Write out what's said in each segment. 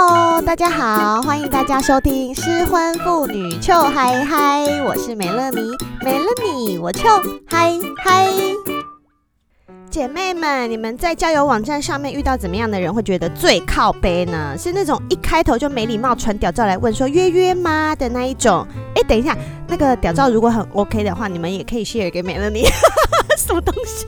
Hello，大家好，欢迎大家收听失婚妇女臭嗨嗨我是美乐妮，美乐妮我臭嗨嗨。姐妹们，你们在交友网站上面遇到怎么样的人会觉得最靠背呢？是那种一开头就没礼貌传屌照来问说约约吗的那一种？哎，等一下，那个屌照如果很 OK 的话，你们也可以 share 给美乐妮。什么东西？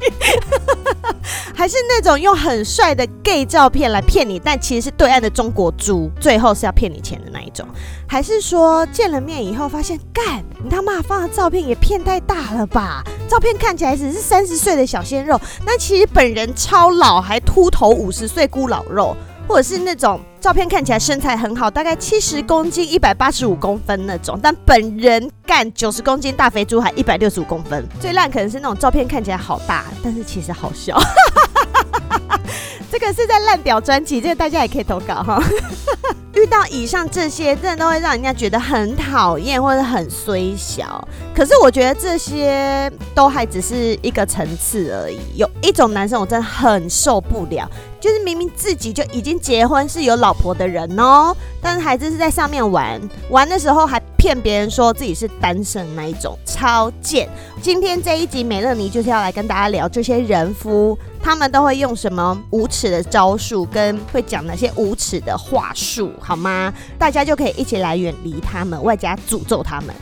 还是那种用很帅的 gay 照片来骗你，但其实是对岸的中国猪，最后是要骗你钱的那一种？还是说见了面以后发现，干你他妈放的照片也骗太大了吧？照片看起来只是三十岁的小鲜肉，那其实本人超老，还秃头五十岁孤老肉。或者是那种照片看起来身材很好，大概七十公斤、一百八十五公分那种，但本人干九十公斤大肥猪，还一百六十五公分。最烂可能是那种照片看起来好大，但是其实好小。这个是在烂屌专辑，这个大家也可以投稿哈。遇到以上这些，真的都会让人家觉得很讨厌或者很衰小。可是我觉得这些都还只是一个层次而已。有一种男生我真的很受不了。就是明明自己就已经结婚是有老婆的人哦，但是还是在上面玩，玩的时候还骗别人说自己是单身那一种，超贱。今天这一集美乐妮就是要来跟大家聊这些人夫，他们都会用什么无耻的招数，跟会讲哪些无耻的话术，好吗？大家就可以一起来远离他们，外加诅咒他们。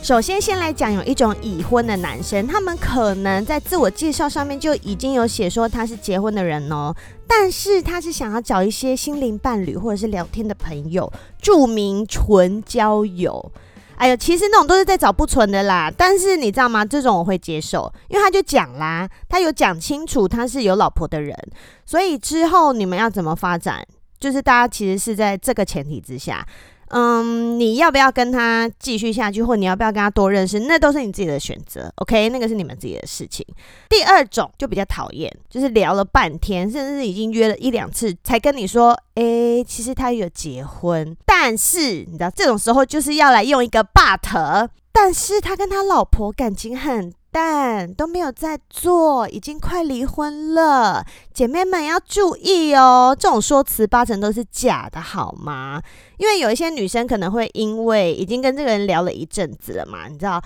首先，先来讲有一种已婚的男生，他们可能在自我介绍上面就已经有写说他是结婚的人哦，但是他是想要找一些心灵伴侣或者是聊天的朋友，注明纯交友。哎呦，其实那种都是在找不纯的啦。但是你知道吗？这种我会接受，因为他就讲啦，他有讲清楚他是有老婆的人，所以之后你们要怎么发展，就是大家其实是在这个前提之下。嗯，你要不要跟他继续下去，或你要不要跟他多认识，那都是你自己的选择，OK？那个是你们自己的事情。第二种就比较讨厌，就是聊了半天，甚至已经约了一两次，才跟你说，诶，其实他有结婚，但是你知道这种时候就是要来用一个 but，但是他跟他老婆感情很淡，都没有在做，已经快离婚了。姐妹们要注意哦，这种说辞八成都是假的，好吗？因为有一些女生可能会因为已经跟这个人聊了一阵子了嘛，你知道，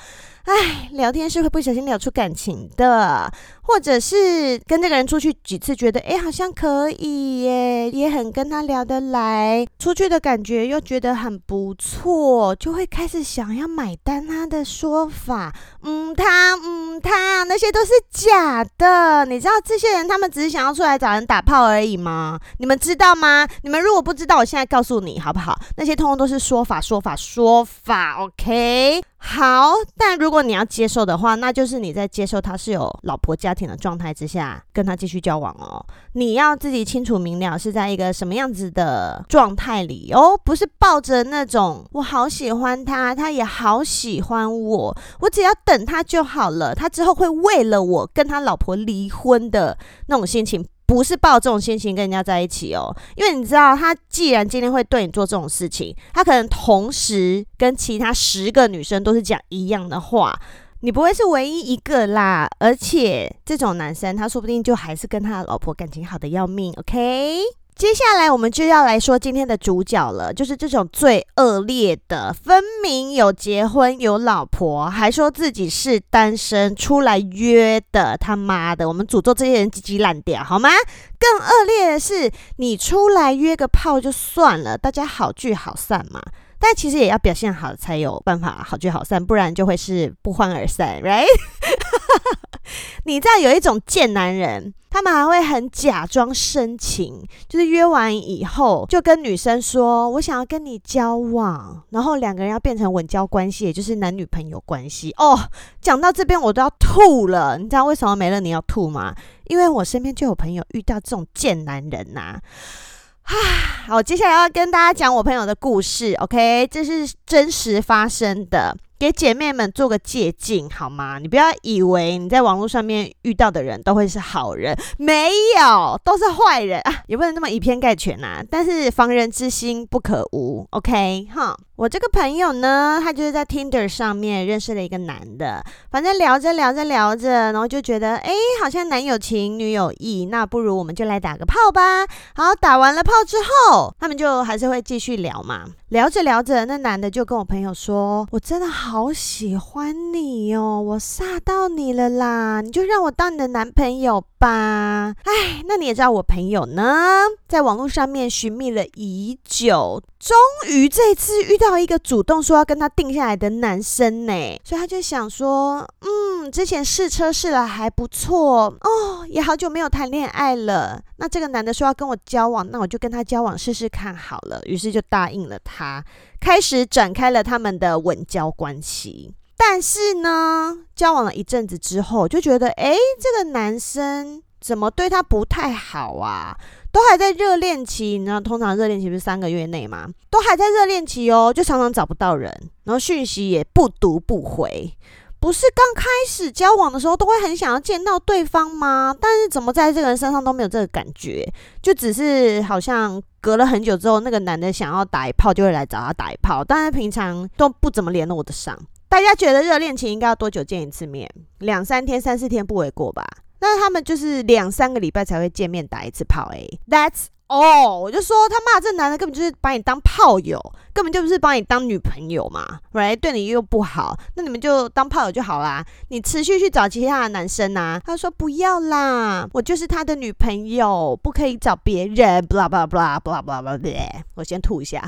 哎，聊天是会不小心聊出感情的，或者是跟这个人出去几次，觉得哎好像可以耶，也很跟他聊得来，出去的感觉又觉得很不错，就会开始想要买单他的说法，嗯，他嗯他那些都是假的，你知道这些人他们只是想要出来找人打炮而已吗？你们知道吗？你们如果不知道，我现在告诉你好不好？那些通通都是说法，说法，说法。OK，好。但如果你要接受的话，那就是你在接受他是有老婆家庭的状态之下跟他继续交往哦。你要自己清楚明了是在一个什么样子的状态里哦，不是抱着那种我好喜欢他，他也好喜欢我，我只要等他就好了，他之后会为了我跟他老婆离婚的那种心情。不是抱这种心情跟人家在一起哦，因为你知道，他既然今天会对你做这种事情，他可能同时跟其他十个女生都是讲一样的话，你不会是唯一一个啦。而且这种男生，他说不定就还是跟他的老婆感情好的要命，OK？接下来我们就要来说今天的主角了，就是这种最恶劣的，分明有结婚有老婆，还说自己是单身出来约的，他妈的！我们诅咒这些人鸡鸡烂掉，好吗？更恶劣的是，你出来约个炮就算了，大家好聚好散嘛。但其实也要表现好才有办法好聚好散，不然就会是不欢而散，right？你知道有一种贱男人，他们还会很假装深情，就是约完以后就跟女生说：“我想要跟你交往。”然后两个人要变成稳交关系，也就是男女朋友关系。哦，讲到这边我都要吐了。你知道为什么美乐你要吐吗？因为我身边就有朋友遇到这种贱男人呐、啊。好，接下来要跟大家讲我朋友的故事，OK？这是真实发生的，给姐妹们做个借鉴好吗？你不要以为你在网络上面遇到的人都会是好人，没有，都是坏人啊！也不能那么以偏概全呐、啊。但是防人之心不可无，OK？哈。我这个朋友呢，他就是在 Tinder 上面认识了一个男的，反正聊着聊着聊着，然后就觉得，哎，好像男有情，女有意，那不如我们就来打个炮吧。好，打完了炮之后，他们就还是会继续聊嘛。聊着聊着，那男的就跟我朋友说：“我真的好喜欢你哦，我煞到你了啦，你就让我当你的男朋友吧。”哎，那你也知道我朋友呢，在网络上面寻觅了已久，终于这次遇到一个主动说要跟他定下来的男生呢，所以他就想说：“嗯，之前试车试了还不错哦，也好久没有谈恋爱了。那这个男的说要跟我交往，那我就跟他交往试试看好了。”于是就答应了他。开始展开了他们的稳交关系，但是呢，交往了一阵子之后，就觉得，哎，这个男生怎么对他不太好啊？都还在热恋期，你知道，通常热恋期不是三个月内吗？都还在热恋期哦，就常常找不到人，然后讯息也不读不回。不是刚开始交往的时候都会很想要见到对方吗？但是怎么在这个人身上都没有这个感觉？就只是好像隔了很久之后，那个男的想要打一炮就会来找他打一炮，但是平常都不怎么联络得上。大家觉得热恋期应该要多久见一次面？两三天、三四天不为过吧？那他们就是两三个礼拜才会见面打一次炮。哎，That's all，我就说他骂这男的根本就是把你当炮友，根本就不是把你当女朋友嘛，right？对你又不好，那你们就当炮友就好啦。你持续去找其他的男生啊？他说不要啦，我就是他的女朋友，不可以找别人。blah blah blah blah blah blah blah。我先吐一下。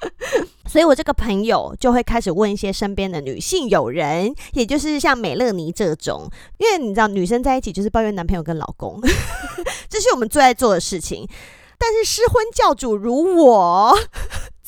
所以我这个朋友就会开始问一些身边的女性友人，也就是像美乐妮这种，因为你知道女生在一起就是抱怨男朋友跟老公，这是我们最爱做的事情。但是失婚教主如我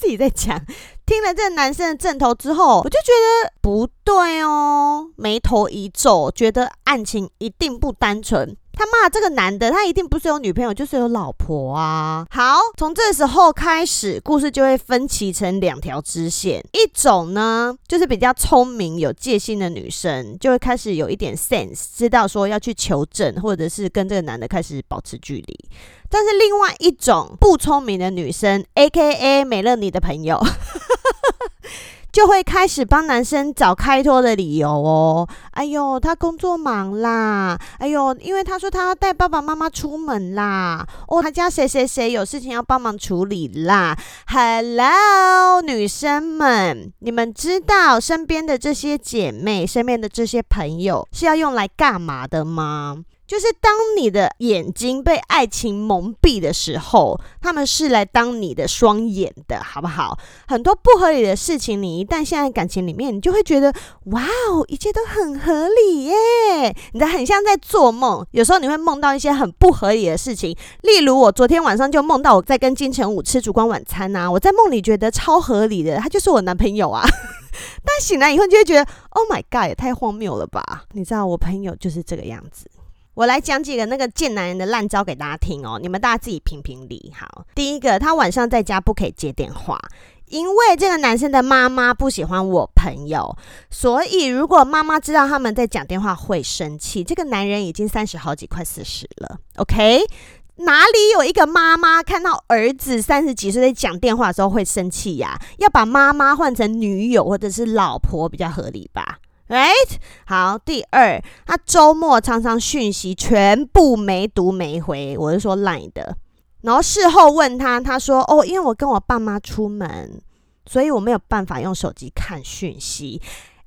自己在讲，听了这男生的阵头之后，我就觉得不对哦，眉头一皱，觉得案情一定不单纯。他骂这个男的，他一定不是有女朋友，就是有老婆啊。好，从这时候开始，故事就会分歧成两条支线。一种呢，就是比较聪明、有戒心的女生，就会开始有一点 sense，知道说要去求证，或者是跟这个男的开始保持距离。但是另外一种不聪明的女生，AKA 美乐妮的朋友。就会开始帮男生找开脱的理由哦。哎呦，他工作忙啦。哎呦，因为他说他要带爸爸妈妈出门啦。哦，他家谁谁谁有事情要帮忙处理啦。Hello，女生们，你们知道身边的这些姐妹、身边的这些朋友是要用来干嘛的吗？就是当你的眼睛被爱情蒙蔽的时候，他们是来当你的双眼的，好不好？很多不合理的事情，你一旦陷在感情里面，你就会觉得哇哦，一切都很合理耶！你的很像在做梦，有时候你会梦到一些很不合理的事情，例如我昨天晚上就梦到我在跟金城武吃烛光晚餐呐，我在梦里觉得超合理的，他就是我男朋友啊，但醒来以后你就会觉得 Oh my God，也太荒谬了吧？你知道我朋友就是这个样子。我来讲几个那个贱男人的烂招给大家听哦，你们大家自己评评理。好，第一个，他晚上在家不可以接电话，因为这个男生的妈妈不喜欢我朋友，所以如果妈妈知道他们在讲电话会生气。这个男人已经三十好几，快四十了，OK？哪里有一个妈妈看到儿子三十几岁在讲电话的时候会生气呀？要把妈妈换成女友或者是老婆比较合理吧？Right，好。第二，他周末常常讯息全部没读没回，我是说 Line 的。然后事后问他，他说：“哦，因为我跟我爸妈出门，所以我没有办法用手机看讯息。”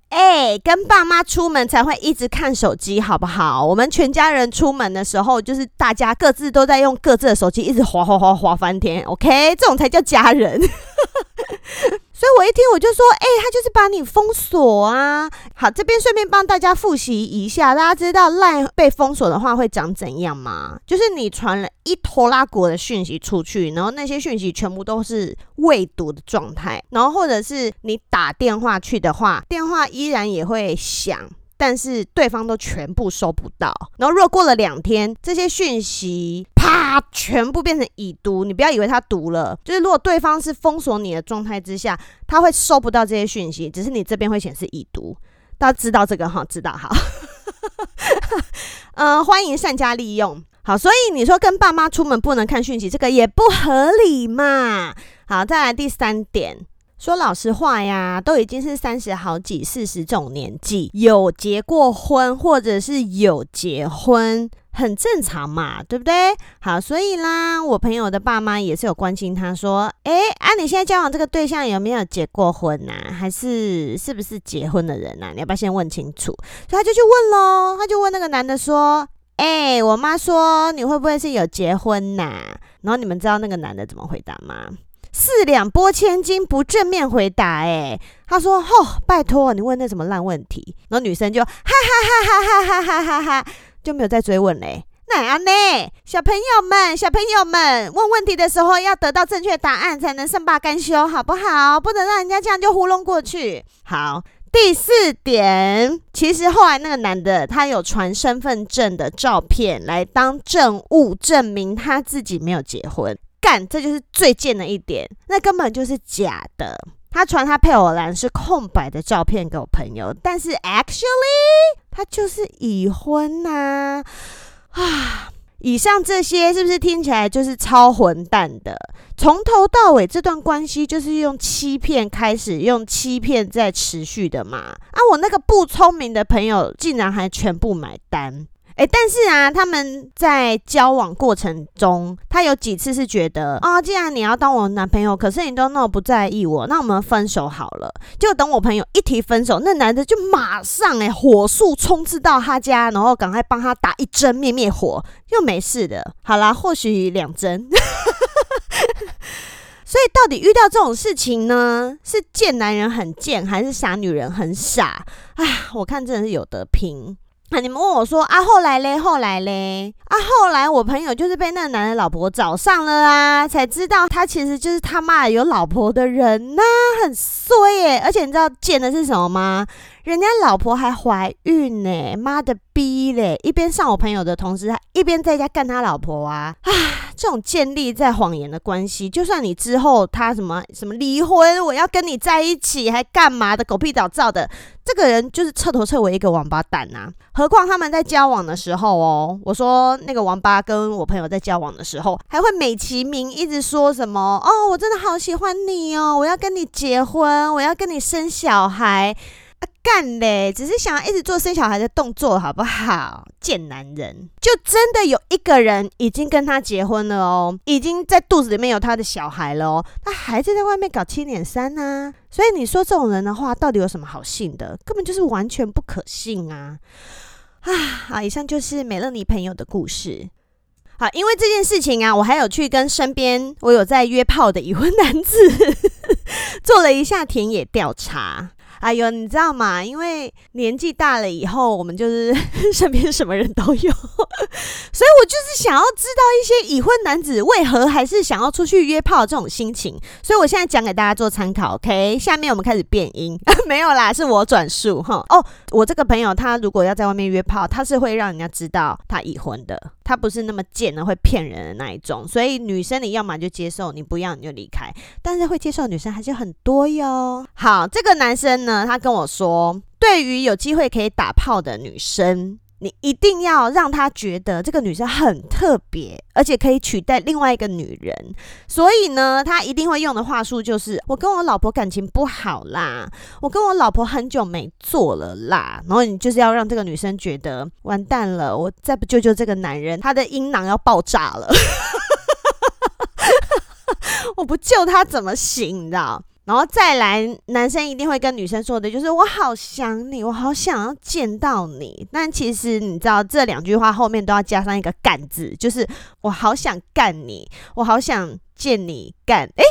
哎，跟爸妈出门才会一直看手机，好不好？我们全家人出门的时候，就是大家各自都在用各自的手机，一直滑滑滑滑翻天。OK，这种才叫家人。所以我一听我就说，哎、他就是把你封锁啊。好，这边顺便帮大家复习一下，大家知道 LINE 被封锁的话会长怎样吗？就是你传了一拖拉国的讯息出去，然后那些讯息全部都是未读的状态，然后或者是你打电话去的话，电话依然也会响。但是对方都全部收不到，然后如果过了两天，这些讯息啪全部变成已读，你不要以为他读了，就是如果对方是封锁你的状态之下，他会收不到这些讯息，只是你这边会显示已读。大家知道这个哈？知道哈？嗯、呃，欢迎善加利用。好，所以你说跟爸妈出门不能看讯息，这个也不合理嘛。好，再来第三点。说老实话呀，都已经是三十好几、四十这种年纪，有结过婚或者是有结婚，很正常嘛，对不对？好，所以啦，我朋友的爸妈也是有关心他，说，诶，啊，你现在交往这个对象有没有结过婚呐、啊？还是是不是结婚的人呐、啊？你要不要先问清楚？所以他就去问喽，他就问那个男的说，诶，我妈说你会不会是有结婚呐、啊？然后你们知道那个男的怎么回答吗？四两拨千斤，不正面回答。哎，他说：“吼、哦，拜托你问那什么烂问题。”然后女生就哈哈哈哈哈哈哈哈哈，就没有再追问嘞。那样呢？小朋友们，小朋友们，问问题的时候要得到正确答案，才能善罢甘休，好不好？不能让人家这样就糊弄过去。好，第四点，其实后来那个男的他有传身份证的照片来当证物，证明他自己没有结婚。干，这就是最贱的一点，那根本就是假的。他传他配偶栏是空白的照片给我朋友，但是 actually 他就是已婚呐啊，以上这些是不是听起来就是超混蛋的？从头到尾这段关系就是用欺骗开始，用欺骗在持续的嘛？啊，我那个不聪明的朋友竟然还全部买单。哎，但是啊，他们在交往过程中，他有几次是觉得啊、既然你要当我男朋友，可是你都那么不在意我，那我们分手好了。就等我朋友一提分手，那男的就马上哎，火速冲刺到他家，然后赶快帮他打一针灭灭火，又没事的。好啦，或许两针。所以到底遇到这种事情呢，是贱男人很贱，还是傻女人很傻？啊，我看真的是有得拼。啊！你们问我说啊，后来嘞，后来嘞，啊，后来我朋友就是被那个男的老婆找上了啊，才知道他其实就是他妈有老婆的人呐、很衰耶！而且你知道贱的是什么吗？人家老婆还怀孕呢，妈的逼嘞！一边上我朋友的同时，他一边在家干他老婆啊！啊，这种建立在谎言的关系，就算你之后他什么什么离婚，我要跟你在一起，还干嘛的？狗屁倒灶的，这个人就是彻头彻尾一个王八蛋呐！何况他们在交往的时候哦，我说那个王八跟我朋友在交往的时候，还会美其名一直说什么哦，我真的好喜欢你哦，我要跟你结婚，我要跟你生小孩。干嘞，只是想要一直做生小孩的动作，好不好？贱男人，就真的有一个人已经跟他结婚了哦，已经在肚子里面有他的小孩了哦，他还是在外面搞七点三呢。所以你说这种人的话，到底有什么好信的？根本就是完全不可信啊！啊，好，以上就是美乐妮朋友的故事。好，因为这件事情啊，我还有去跟身边我有在约炮的已婚男子 做了一下田野调查。哎呦，你知道吗？因为年纪大了以后，我们就是 身边什么人都有，所以我就是想要知道一些已婚男子为何还是想要出去约炮这种心情，所以我现在讲给大家做参考。OK，下面我们开始变音，没有啦，是我转述哈。哦，我这个朋友他如果要在外面约炮，他是会让人家知道他已婚的，他不是那么贱的会骗人的那一种。所以女生你要么就接受，你不要你就离开。但是会接受女生还是很多哟。好，这个男生呢？他跟我说，对于有机会可以打炮的女生，你一定要让他觉得这个女生很特别，而且可以取代另外一个女人。所以呢，他一定会用的话术就是：我跟我老婆感情不好啦，我跟我老婆很久没做了啦。然后你就是要让这个女生觉得完蛋了，我再不救救这个男人，他的阴囊要爆炸了。我不救他怎么行？你知道？然后再来，男生一定会跟女生说的，就是我好想你，我好想要见到你。但其实你知道，这两句话后面都要加上一个“干”字，就是我好想干你，我好想见你干。哎，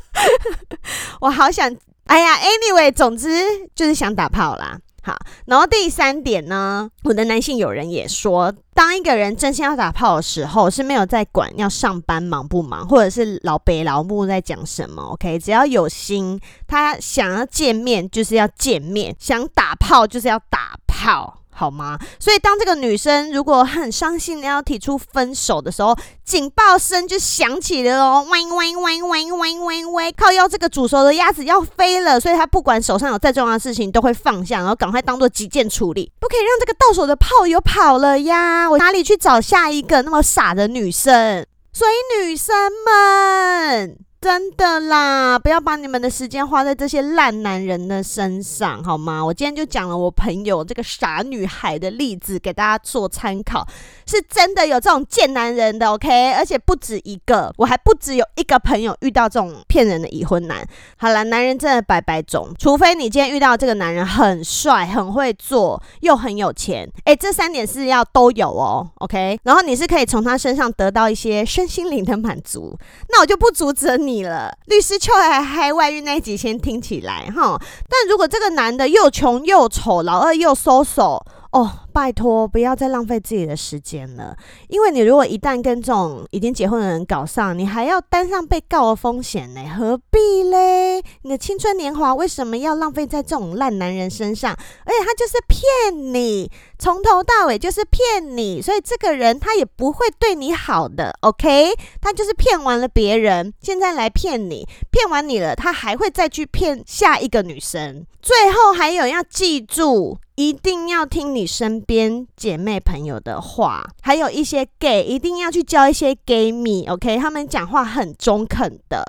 我好想，哎呀，anyway，总之就是想打炮啦。好，然后第三点呢，我的男性友人也说，当一个人真心要打炮的时候，是没有在管要上班忙不忙，或者是老北老木在讲什么。OK，只要有心，他想要见面就是要见面，想打炮就是要打炮。好吗？所以当这个女生如果很伤心的要提出分手的时候，警报声就响起了哦，喂喂喂喂喂喂喂，靠腰这个煮熟的鸭子要飞了，所以她不管手上有再重要的事情都会放下，然后赶快当做急件处理，不可以让这个到手的炮友跑了呀！我哪里去找下一个那么傻的女生？所以女生们。真的啦，不要把你们的时间花在这些烂男人的身上，好吗？我今天就讲了我朋友这个傻女孩的例子给大家做参考，是真的有这种贱男人的，OK？而且不止一个，我还不止有一个朋友遇到这种骗人的已婚男。好了，男人真的百百种，除非你今天遇到这个男人很帅、很会做，又很有钱，诶，这三点是要都有哦，OK？然后你是可以从他身上得到一些身心灵的满足，那我就不阻止你。你了，律师秋还嗨外遇那一集先听起来哈，但如果这个男的又穷又丑，老二又收手。哦，拜托，不要再浪费自己的时间了。因为你如果一旦跟这种已经结婚的人搞上，你还要担上被告的风险呢，何必嘞？你的青春年华为什么要浪费在这种烂男人身上？而且他就是骗你，从头到尾就是骗你，所以这个人他也不会对你好的，OK？他就是骗完了别人，现在来骗你，骗完你了，他还会再去骗下一个女生。最后还有要记住。一定要听你身边姐妹朋友的话，还有一些 gay，一定要去交一些 gay 蜜，OK？他们讲话很中肯的。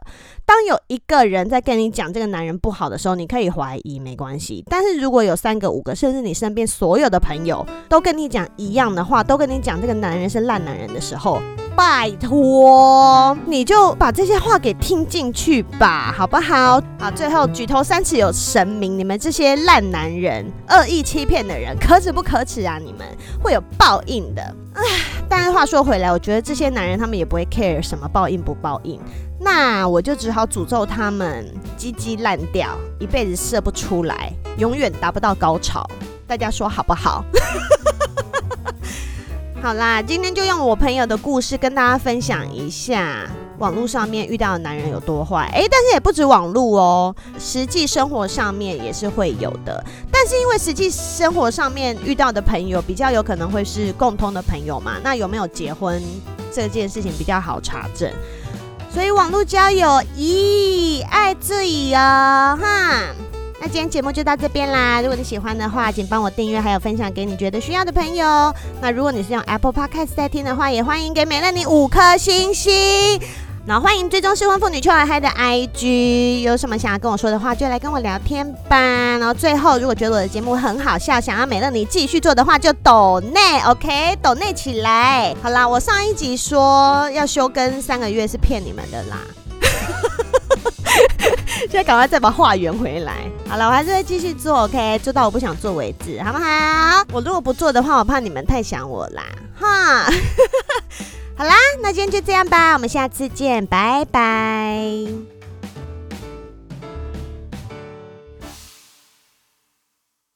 当有一个人在跟你讲这个男人不好的时候，你可以怀疑，没关系。但是如果有三个、五个，甚至你身边所有的朋友都跟你讲一样的话，都跟你讲这个男人是烂男人的时候，拜托，你就把这些话给听进去吧，好不好？好，最后举头三尺有神明，你们这些烂男人、恶意欺骗的人，可耻不可耻啊！你们会有报应的。唉，但是话说回来，我觉得这些男人他们也不会 care 什么报应不报应。那我就只好诅咒他们鸡鸡烂掉，一辈子射不出来，永远达不到高潮。大家说好不好？好啦，今天就用我朋友的故事跟大家分享一下网络上面遇到的男人有多坏。诶，但是也不止网络哦，实际生活上面也是会有的。但是因为实际生活上面遇到的朋友比较有可能会是共通的朋友嘛，那有没有结婚这件事情比较好查证。所以网络交友，咦，爱自己哦，哈。那今天节目就到这边啦。如果你喜欢的话，请帮我订阅，还有分享给你觉得需要的朋友。那如果你是用 Apple Podcast 在听的话，也欢迎给美乐你五颗星星。然后欢迎追踪失婚妇女秋海嗨的 IG，有什么想要跟我说的话，就来跟我聊天吧。然后最后，如果觉得我的节目很好笑，想要美乐你继续做的话，就抖内，OK，抖内起来。好啦，我上一集说要休更三个月是骗你们的啦，现在赶快再把话圆回来。好了，我还是会继续做，OK，做到我不想做为止，好不好？我如果不做的话，我怕你们太想我啦，哈。好啦，那今天就这样吧，我们下次见，拜拜。